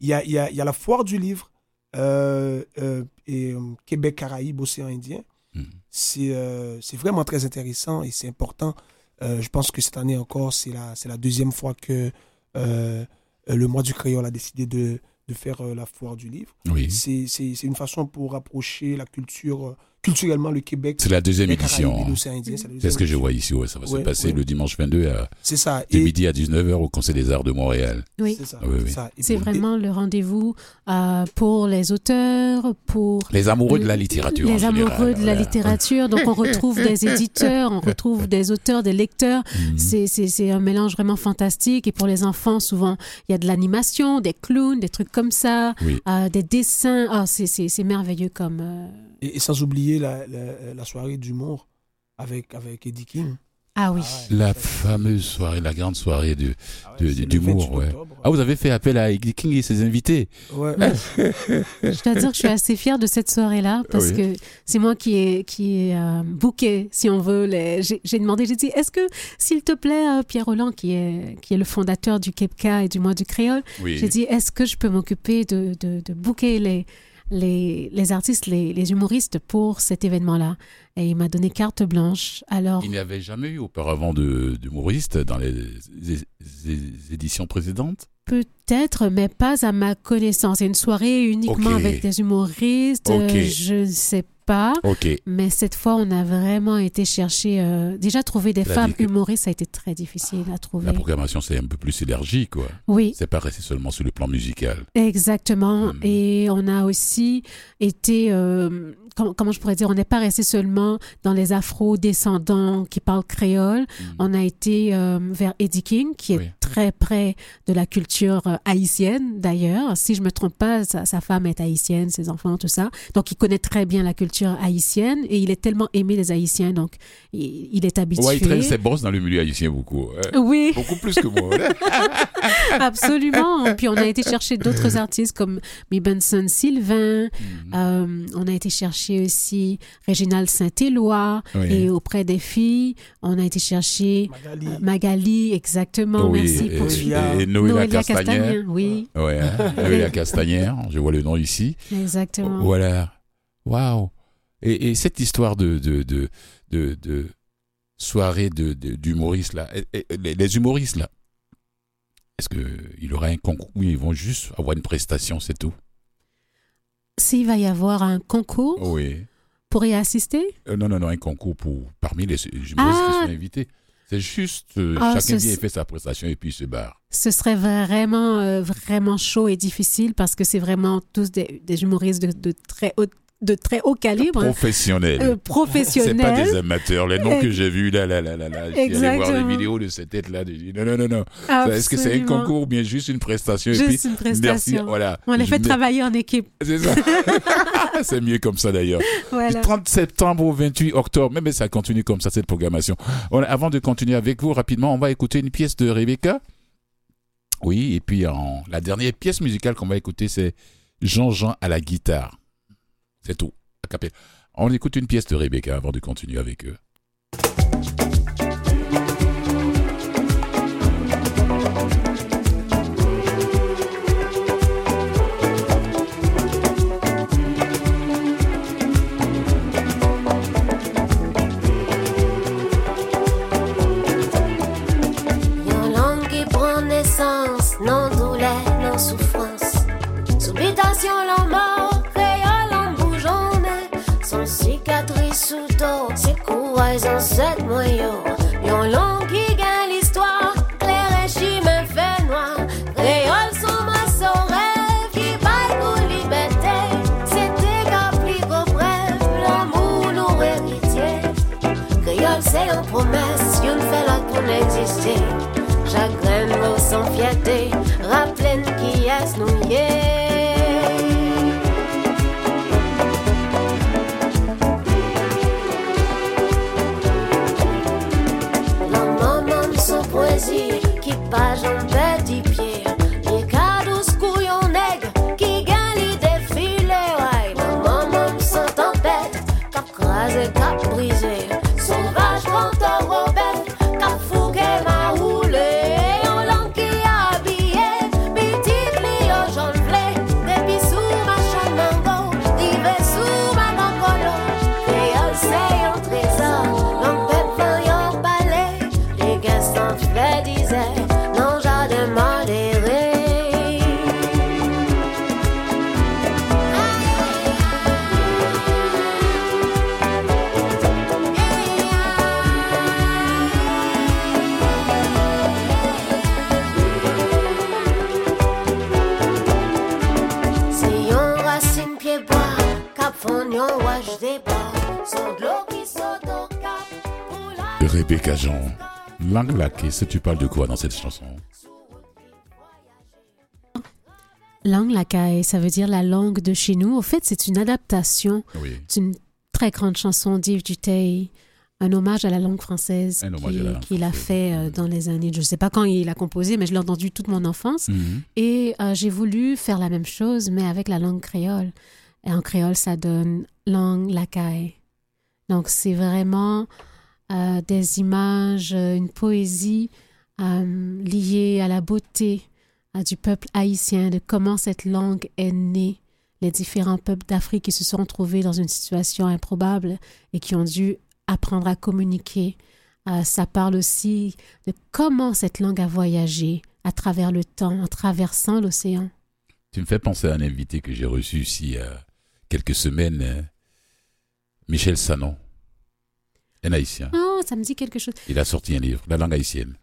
Il, y a, il, y a, il y a la foire du livre et Québec Caraïbes Océan Indien. Mhm. C'est, c'est vraiment très intéressant et c'est important euh, je pense que cette année encore, c'est la, la deuxième fois que euh, le mois du créole a décidé de, de faire euh, la foire du livre. Oui. C'est une façon pour rapprocher la culture culturellement le Québec. C'est la deuxième édition. C'est ce que je vois ici. Ouais, ça va se passer le dimanche 22 à ça. de midi à 19h au Conseil des Arts de Montréal. Oui, c'est ça. C'est vraiment le rendez-vous euh, pour les auteurs, pour les amoureux de la littérature. Les amoureux de la littérature. Donc on retrouve des éditeurs, on retrouve des auteurs, des lecteurs. Mhm. C'est un mélange vraiment fantastique. Et pour les enfants, souvent il y a de l'animation, des clowns, des trucs comme ça, euh, des dessins. Oh, c'est merveilleux comme. Euh, et, sans oublier la, la, soirée d'humour avec, avec Eddie King. Ah oui. Ah la fameuse soirée, la grande soirée de, ah d'humour. Ouais. Ah, vous avez fait appel à Eddie King et ses invités. Ouais. je dois dire que je suis assez fière de cette soirée-là parce que c'est moi qui ai, qui ai euh, booké, si on veut. Les... J'ai, demandé, j'ai dit, est-ce que, s'il te plaît, euh, Pierre Roland, qui est, qui est le fondateur du Kepka et du Mois du Créole, j'ai dit, est-ce que je peux m'occuper de, de, de booker les les, les artistes, les, les, humoristes pour cet événement-là. Et il m'a donné carte blanche. Alors, il n'y avait jamais eu auparavant d'humoristes dans les, éditions précédentes? Peut-être, mais pas à ma connaissance. C'est une soirée uniquement avec des humoristes. Je ne sais pas pas. Mais cette fois, on a vraiment été chercher. Euh, déjà, trouver des femmes humoristes, ça a été très difficile à trouver. La programmation, c'est un peu plus élargi, quoi. Oui. C'est pas resté seulement sur le plan musical. Exactement. Hmm. Et on a aussi été. Euh, comment, je pourrais dire On n'est pas resté seulement dans les afro-descendants qui parlent créole. Hmm. On a été euh, vers Eddie King, qui est très près de la culture haïtienne, d'ailleurs. Si je me trompe pas, sa, sa femme est haïtienne, ses enfants, tout ça. Donc, il connaît très bien la culture haïtienne et il est tellement aimé des Haïtiens, donc il, est habitué. Ouais, il traîne ses bosses dans le milieu haïtien beaucoup. Oui. Beaucoup plus que moi. Absolument. Puis on a été chercher d'autres artistes comme Mi Benson Sylvain. Mhm. Euh, on a été chercher aussi Réginald Saint-Éloi. Et auprès des filles, on a été chercher Magali, Magali exactement. Merci pour et, et Noéla Castagnère. Oui. Ouais, hein. Noéla Castagnère, je vois le nom ici. Exactement. Voilà. Waouh. Et, cette histoire de, de, de, de, soirée d'humoristes, là, les, humoristes, là, est-ce qu'il y aura un concours? Ou ils vont juste avoir une prestation, c'est tout S'il va y avoir un concours oui. pour y assister? Euh, Non, non, non, un concours pour, parmi les humoristes qui ah! sont invités. C'est juste, euh, ah, chacun vient et fait sa prestation et puis il se barre. Ce serait vraiment, euh, vraiment chaud et difficile parce que c'est vraiment tous des, humoristes de, de, très haute de très haut calibre. Professionnel. Euh, professionnel. C'est pas des amateurs. Les noms que j'ai vus là, là, là, là, là. J'allais voir des vidéos de cette tête-là. Non, non, non, non. Est-ce que c'est un concours ou bien juste une prestation? Juste et puis, une prestation. Merci, voilà. On les fait travailler en équipe. C'est ça. c'est mieux comme ça d'ailleurs. Du 30 septembre au 28 octobre, même ça continue comme ça cette programmation. avant de continuer avec vous rapidement, on va écouter une pièce de Rebecca. Oui, et puis en, la dernière pièce musicale qu'on va écouter, c'est Jean-Jean à la guitare. C'est tout. On écoute une pièce de Rebecca avant de continuer avec eux. En sept moyaux. Yon long qui gagne l'histoire, clair et chimé fait noir. Créole sont ma rêve qui baille pour liberté. C'était qu'appli qu'au bref, l'amour nous héritier. Créole c'est une promesse, une fait l'autre pour n'exister. Chagrin nous sans fierté, rappelez qui est nous Jean, langue laquée, si tu parles de quoi dans cette chanson? Langue laquée, ça veut dire la langue de chez nous. Au fait, c'est une adaptation d'une très grande chanson d'Yves Duteil, un hommage à la langue française qu'il a fait euh, dans les années, je ne sais pas quand il a composé, mais je l'ai entendu toute mon enfance. Mhm. Et euh, j'ai voulu faire la même chose, mais avec la langue créole. Et en créole, ça donne langue lacaille. Donc, c'est vraiment euh, des images, euh, une poésie euh, liée à la beauté du peuple haïtien, de comment cette langue est née, les différents peuples d'Afrique qui se sont trouvés dans une situation improbable et qui ont dû apprendre à communiquer. ça parle aussi de comment cette langue a voyagé à travers le temps, en traversant l'océan. Tu me fais penser à un invité que j'ai reçu ici il y a quelques semaines, Michel Sanon. Un haïtien. Oh, ça me dit quelque chose. Il a sorti un livre, La langue haïtienne.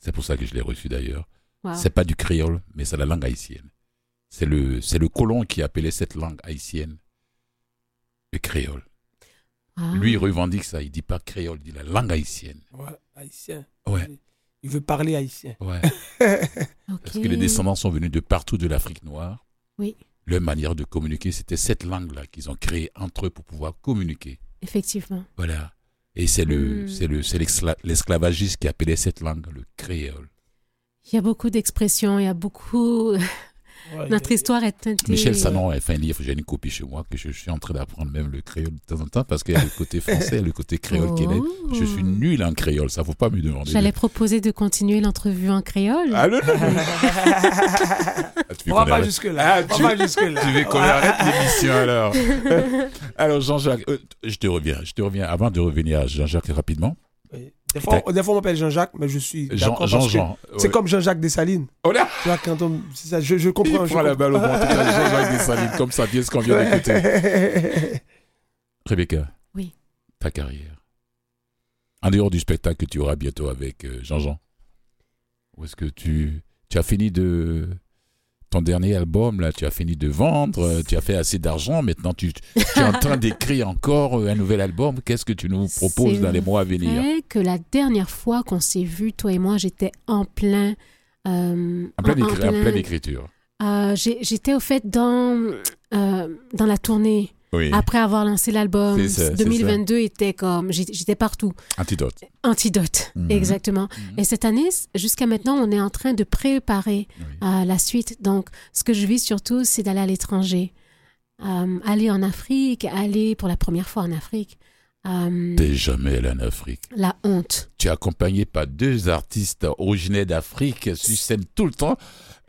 C'est pour ça que je l'ai reçu d'ailleurs. C'est pas du créole, mais c'est la langue haïtienne. C'est le, c'est le colon qui appelait cette langue haïtienne le créole. Ah. Lui, il revendique ça. Il dit pas créole, il dit la langue haïtienne. Ouais, haïtien. Ouais. Il veut parler haïtien. Ouais. Parce que les descendants sont venus de partout de l'Afrique noire. Oui. Leur manière de communiquer, c'était cette langue-là qu'ils ont créée entre eux pour pouvoir communiquer. Effectivement. Voilà. Et c'est le, c'est le, c'est l'esclavagiste qui appelait cette langue le créole. Il y a beaucoup d'expressions, il y a beaucoup. Notre histoire est teintée. Michel Sanon a fait un livre, j'ai une copie chez moi, que je suis en train d'apprendre même le créole de temps en temps, parce qu'il y a le côté français le côté créole oh. québécois. Je suis nul en créole, ça ne faut pas me demander. J'allais proposer de continuer l'entrevue en créole. Ah non, non, non. On va pas jusque-là. Ah, tu, jusque -là. tu veux qu'on arrête l'émission alors? Alors Jean-Jacques, euh, je te reviens, je te reviens, avant de revenir à Jean-Jacques rapidement. Des fois, on m'appelle Jean-Jacques, mais je suis. Jean, Jean, Jean. C'est comme Jean-Jacques Dessalines. Oh là tu vois, quand on. Ça, je, je comprends. Il prend la balle au bon, Jean-Jacques Dessalines, comme ça, bien ce qu'on vient d'écouter. Rebecca. Oui. Ta carrière. En dehors du spectacle que tu auras bientôt avec euh, Jean-Jean, où est-ce que tu, tu as fini de ton dernier album, là, tu as fini de vendre, euh, tu as fait assez d'argent, maintenant tu, es en train d'écrire encore euh, un nouvel album. Qu'est-ce que tu nous proposes dans les mois à venir C'est que la dernière fois qu'on s'est vu, toi et moi, j'étais en plein... Euh, en, pleine écriture. j'étais au fait dans, dans la tournée après avoir lancé l'album. 2022 était comme, j'étais partout. Antidote. Antidote, mhm. exactement. Mhm. Et cette année, jusqu'à maintenant, on est en train de préparer euh, la suite. Donc, ce que je vis surtout, c'est d'aller à l'étranger. Euh, aller en Afrique, aller pour la première fois en Afrique. Euh, T'es jamais allé en Afrique. La honte. Tu es accompagné par deux artistes originaires d'Afrique sur scène tout le temps.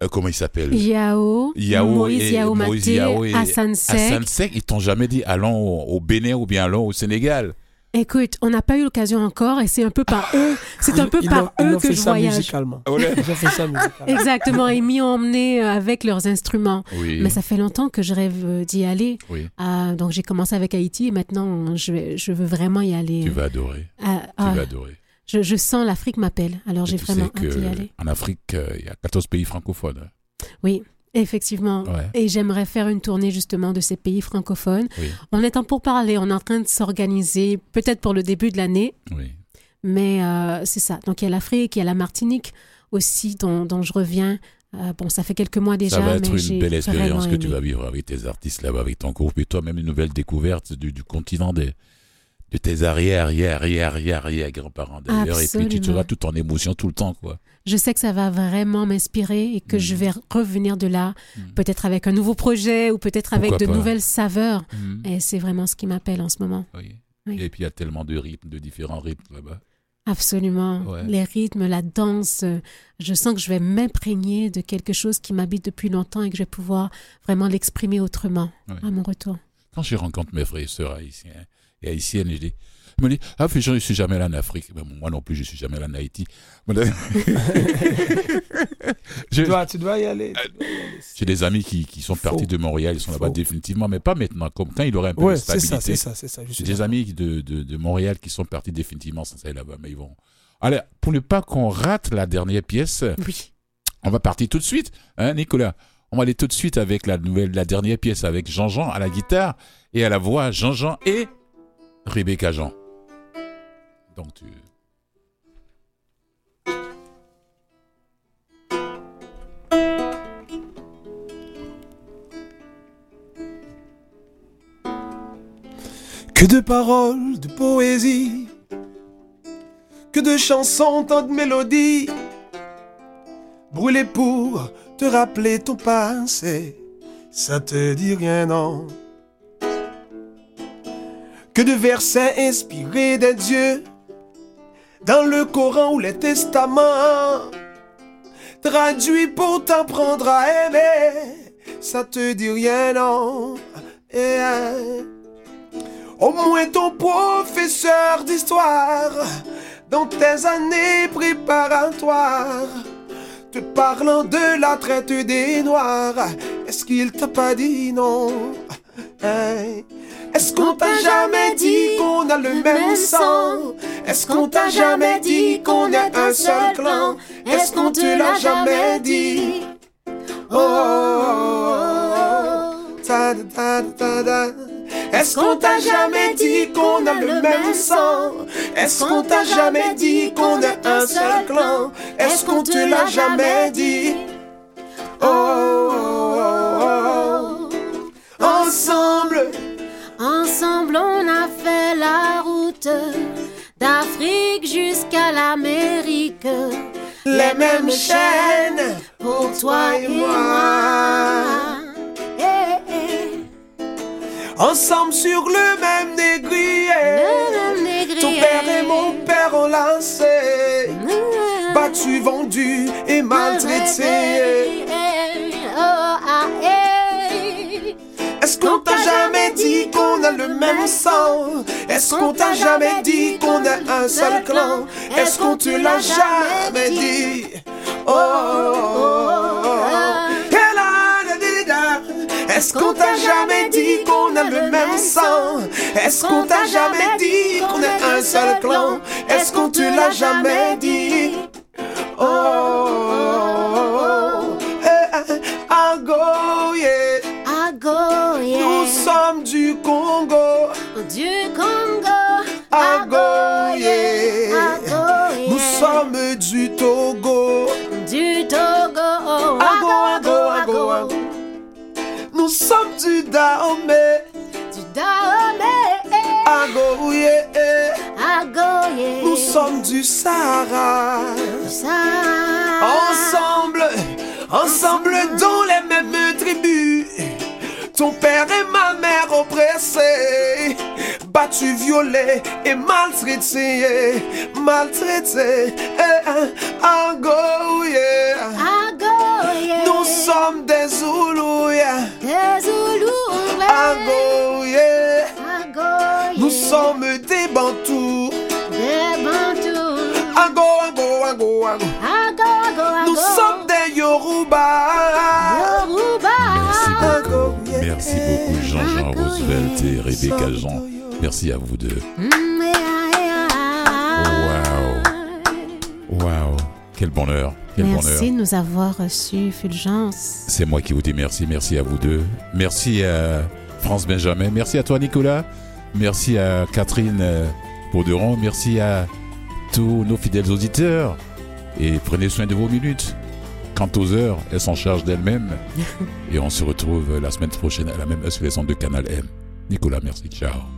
Euh, comment ils s'appellent Yao, Yao Moïse et, Yao Maté, Yao et Hassan Sek. Ils t'ont jamais dit allons au Bénin ou bien allons au Sénégal. Écoute, on n'a pas eu l'occasion encore et c'est un peu par eux, c'est un peu par eux que je voyage. Musicalement. Ils ont fait ça musicalement. Exactement, ils m'y ont emmené euh, avec leurs instruments. Mais ça fait longtemps que je rêve euh, d'y aller. Euh, donc j'ai commencé avec Haïti et maintenant je, je veux vraiment y aller. Tu vas adorer. tu vas adorer. Je, je sens l'Afrique m'appelle, alors j'ai vraiment hâte d'y aller. En Afrique, il y a 14 pays francophones. Oui. Effectivement. Et j'aimerais faire une tournée justement de ces pays francophones. On est en pour parler, on est en train de s'organiser, peut-être pour le début de l'année. Oui. Mais euh, c'est ça. Donc il y a l'Afrique, il y a la Martinique aussi dont, dont je reviens. Euh, bon, ça fait quelques mois déjà. Ça va être une belle expérience que tu vas vivre avec tes artistes là-bas, avec ton groupe et toi-même une nouvelle découverte du, du continent des, de tes arrière, arrière, arrière, arrière, arrière grands-parents d'ailleurs. Et puis tu seras tout en émotion tout le temps, quoi je sais que ça va vraiment m'inspirer et que je mm. vais revenir de là, mm. peut-être avec un nouveau projet ou peut-être avec de nouvelles saveurs. Mm. Et c'est vraiment ce qui m'appelle en ce moment. Oui. Et puis il y a tellement de rythmes, de différents rythmes là-bas. Absolument. Les rythmes, la danse, euh, je sens que je vais m'imprégner de quelque chose qui m'habite depuis longtemps et que je vais pouvoir vraiment l'exprimer autrement à mon retour. Quand je rencontre mes frères et sœurs haïtiens et haïtiennes, je dis me dit, ah, je ne suis jamais allé en Afrique. moi non plus, je ne suis jamais allé en Haïti. tu, dois, tu, dois, y aller. J'ai des amis qui, qui sont partis de Montréal, ils sont là-bas définitivement, mais pas maintenant, comme quand il aurait un peu de stabilité. c'est ça, J'ai des amis de, de, de, Montréal qui sont partis définitivement sans aller là-bas, mais ils vont. Allez, pour ne pas qu'on rate la dernière pièce, oui. on va partir tout de suite, hein, Nicolas on va aller tout de suite avec la nouvelle, la dernière pièce avec Jean-Jean à la guitare et à la voix Jean-Jean et Rebecca Jean. Donc tu... Que de paroles, de poésie, que de chansons, tant de mélodies, brûlées pour te rappeler ton passé, ça te dit rien non? Que de versets inspirés des dieux, dans le Coran ou les testaments, traduit pour t'apprendre à aimer, ça te dit rien, non? Eh, eh. Au moins ton professeur d'histoire, dans tes années préparatoires, te parlant de la traite des Noirs, est-ce qu'il t'a pas dit non? Eh. Est-ce qu'on t'a jamais dit qu'on a le même sang Est-ce qu'on t'a jamais dit qu'on est un seul clan? Est-ce qu'on te l'a jamais dit? Oh, Est-ce qu'on t'a jamais dit qu'on a le même sang? Est-ce qu'on t'a jamais dit qu'on est un seul clan? Est-ce qu'on te l'a jamais dit? Oh, ensemble Ensemble, on a fait la route d'Afrique jusqu'à l'Amérique. Les mêmes chaînes pour toi et moi. Eh, eh. Ensemble sur le même négrier. Ton père et mon père enlacés. Battus, vendus et maltraités. Oh, qu'on t'a jamais dit qu'on a le même sang. Est-ce qu'on t'a jamais dit qu'on est un seul clan? Est-ce qu'on te l'a jamais dit? Oh, Est-ce qu'on t'a jamais dit qu'on a le même sang? Est-ce qu'on t'a jamais dit qu'on est un seul clan? Est-ce qu'on te l'a jamais dit? Oh, Agoye. Nous sommes du Togo. Du Togo. Ago, ago, ago. Nous sommes du Dahomey. Du Dahomey. Agoye. Nous sommes du Sahara. Ensemble, ensemble, ensemble dans les mêmes tribus. Ton père et ma mère oppressés battus, violés et maltraités, maltraités. Eh, Ango, yeah. Nous sommes des Zoulous, yeah. Des Zoulous, Ango, yeah. Nous sommes des Bantous. Des Bantous. Ango, Ango, Ango, Ango. Nous sommes des Yoruba. Yoruba. Merci beaucoup. Merci beaucoup Jean-Jean Roosevelt et Rebecca Jean. Merci à vous deux. Waouh. Waouh. Quel bonheur. Quel merci de nous avoir reçus, Fulgence. C'est moi qui vous dis merci. Merci à vous deux. Merci à France Benjamin. Merci à toi, Nicolas. Merci à Catherine Bauderon. Merci à tous nos fidèles auditeurs. Et prenez soin de vos minutes. Quant aux heures, elles s'en chargent d'elles-mêmes. et on se retrouve la semaine prochaine à la même heure sur les ondes de Canal M. Nicolas, merci. Ciao.